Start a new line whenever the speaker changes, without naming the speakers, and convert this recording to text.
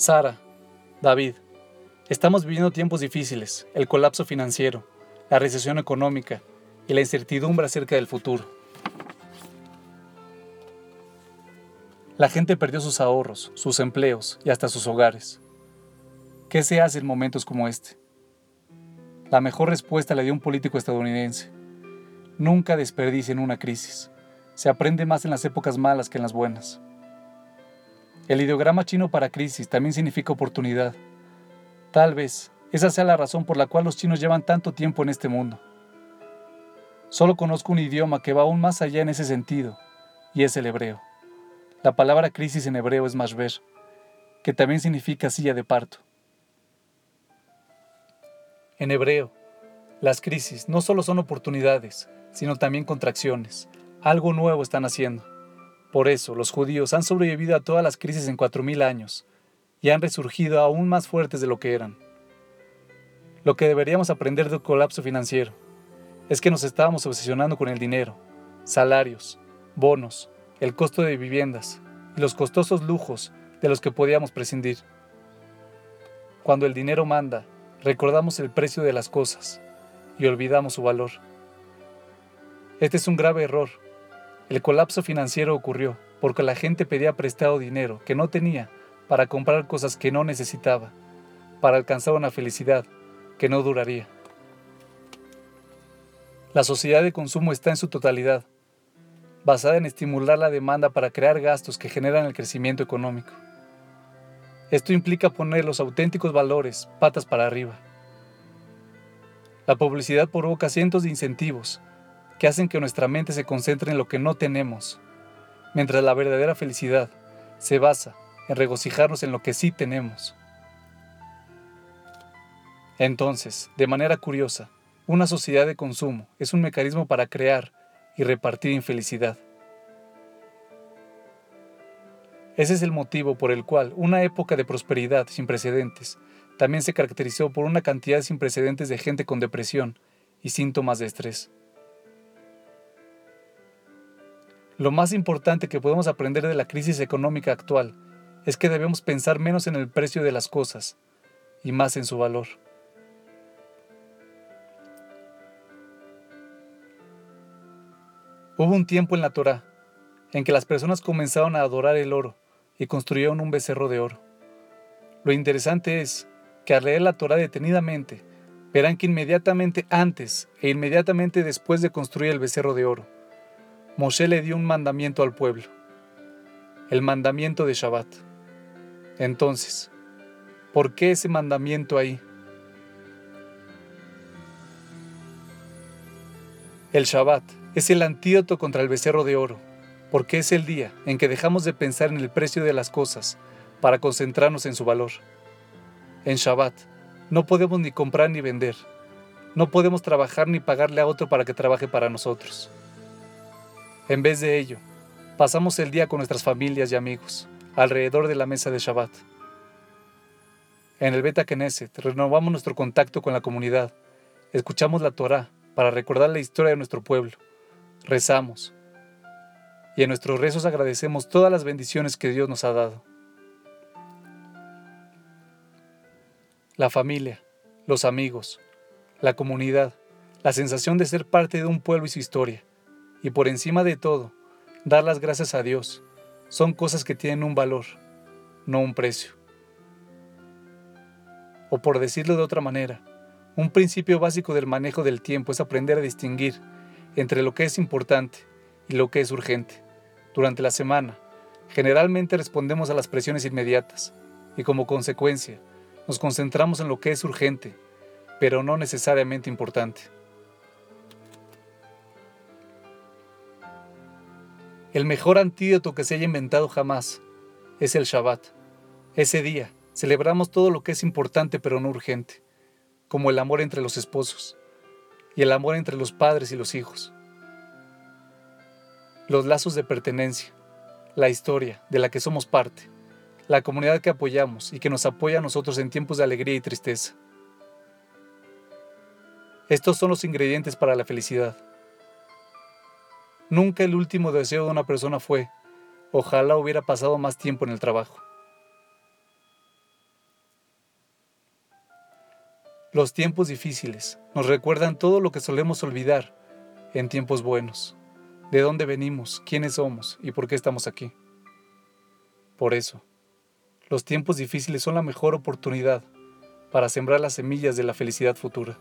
Sara, David, estamos viviendo tiempos difíciles, el colapso financiero, la recesión económica y la incertidumbre acerca del futuro. La gente perdió sus ahorros, sus empleos y hasta sus hogares. ¿Qué se hace en momentos como este? La mejor respuesta la dio un político estadounidense. Nunca desperdicien una crisis. Se aprende más en las épocas malas que en las buenas. El ideograma chino para crisis también significa oportunidad. Tal vez esa sea la razón por la cual los chinos llevan tanto tiempo en este mundo. Solo conozco un idioma que va aún más allá en ese sentido, y es el hebreo. La palabra crisis en hebreo es mashber, que también significa silla de parto. En hebreo, las crisis no solo son oportunidades, sino también contracciones. Algo nuevo están haciendo. Por eso los judíos han sobrevivido a todas las crisis en 4.000 años y han resurgido aún más fuertes de lo que eran. Lo que deberíamos aprender del colapso financiero es que nos estábamos obsesionando con el dinero, salarios, bonos, el costo de viviendas y los costosos lujos de los que podíamos prescindir. Cuando el dinero manda, recordamos el precio de las cosas y olvidamos su valor. Este es un grave error. El colapso financiero ocurrió porque la gente pedía prestado dinero que no tenía para comprar cosas que no necesitaba, para alcanzar una felicidad que no duraría. La sociedad de consumo está en su totalidad basada en estimular la demanda para crear gastos que generan el crecimiento económico. Esto implica poner los auténticos valores patas para arriba. La publicidad provoca cientos de incentivos que hacen que nuestra mente se concentre en lo que no tenemos, mientras la verdadera felicidad se basa en regocijarnos en lo que sí tenemos. Entonces, de manera curiosa, una sociedad de consumo es un mecanismo para crear y repartir infelicidad. Ese es el motivo por el cual una época de prosperidad sin precedentes también se caracterizó por una cantidad sin precedentes de gente con depresión y síntomas de estrés. Lo más importante que podemos aprender de la crisis económica actual es que debemos pensar menos en el precio de las cosas y más en su valor. Hubo un tiempo en la Torá en que las personas comenzaron a adorar el oro y construyeron un becerro de oro. Lo interesante es que al leer la Torá detenidamente, verán que inmediatamente antes e inmediatamente después de construir el becerro de oro, Moshe le dio un mandamiento al pueblo, el mandamiento de Shabbat. Entonces, ¿por qué ese mandamiento ahí? El Shabbat es el antídoto contra el becerro de oro, porque es el día en que dejamos de pensar en el precio de las cosas para concentrarnos en su valor. En Shabbat no podemos ni comprar ni vender, no podemos trabajar ni pagarle a otro para que trabaje para nosotros. En vez de ello, pasamos el día con nuestras familias y amigos, alrededor de la mesa de Shabbat. En el Beta Knesset renovamos nuestro contacto con la comunidad, escuchamos la Torah para recordar la historia de nuestro pueblo rezamos y en nuestros rezos agradecemos todas las bendiciones que Dios nos ha dado. La familia, los amigos, la comunidad, la sensación de ser parte de un pueblo y su historia, y por encima de todo, dar las gracias a Dios, son cosas que tienen un valor, no un precio. O por decirlo de otra manera, un principio básico del manejo del tiempo es aprender a distinguir entre lo que es importante y lo que es urgente. Durante la semana, generalmente respondemos a las presiones inmediatas y como consecuencia, nos concentramos en lo que es urgente, pero no necesariamente importante. El mejor antídoto que se haya inventado jamás es el Shabbat. Ese día celebramos todo lo que es importante pero no urgente, como el amor entre los esposos, y el amor entre los padres y los hijos. Los lazos de pertenencia, la historia de la que somos parte, la comunidad que apoyamos y que nos apoya a nosotros en tiempos de alegría y tristeza. Estos son los ingredientes para la felicidad. Nunca el último deseo de una persona fue, ojalá hubiera pasado más tiempo en el trabajo. Los tiempos difíciles nos recuerdan todo lo que solemos olvidar en tiempos buenos, de dónde venimos, quiénes somos y por qué estamos aquí. Por eso, los tiempos difíciles son la mejor oportunidad para sembrar las semillas de la felicidad futura.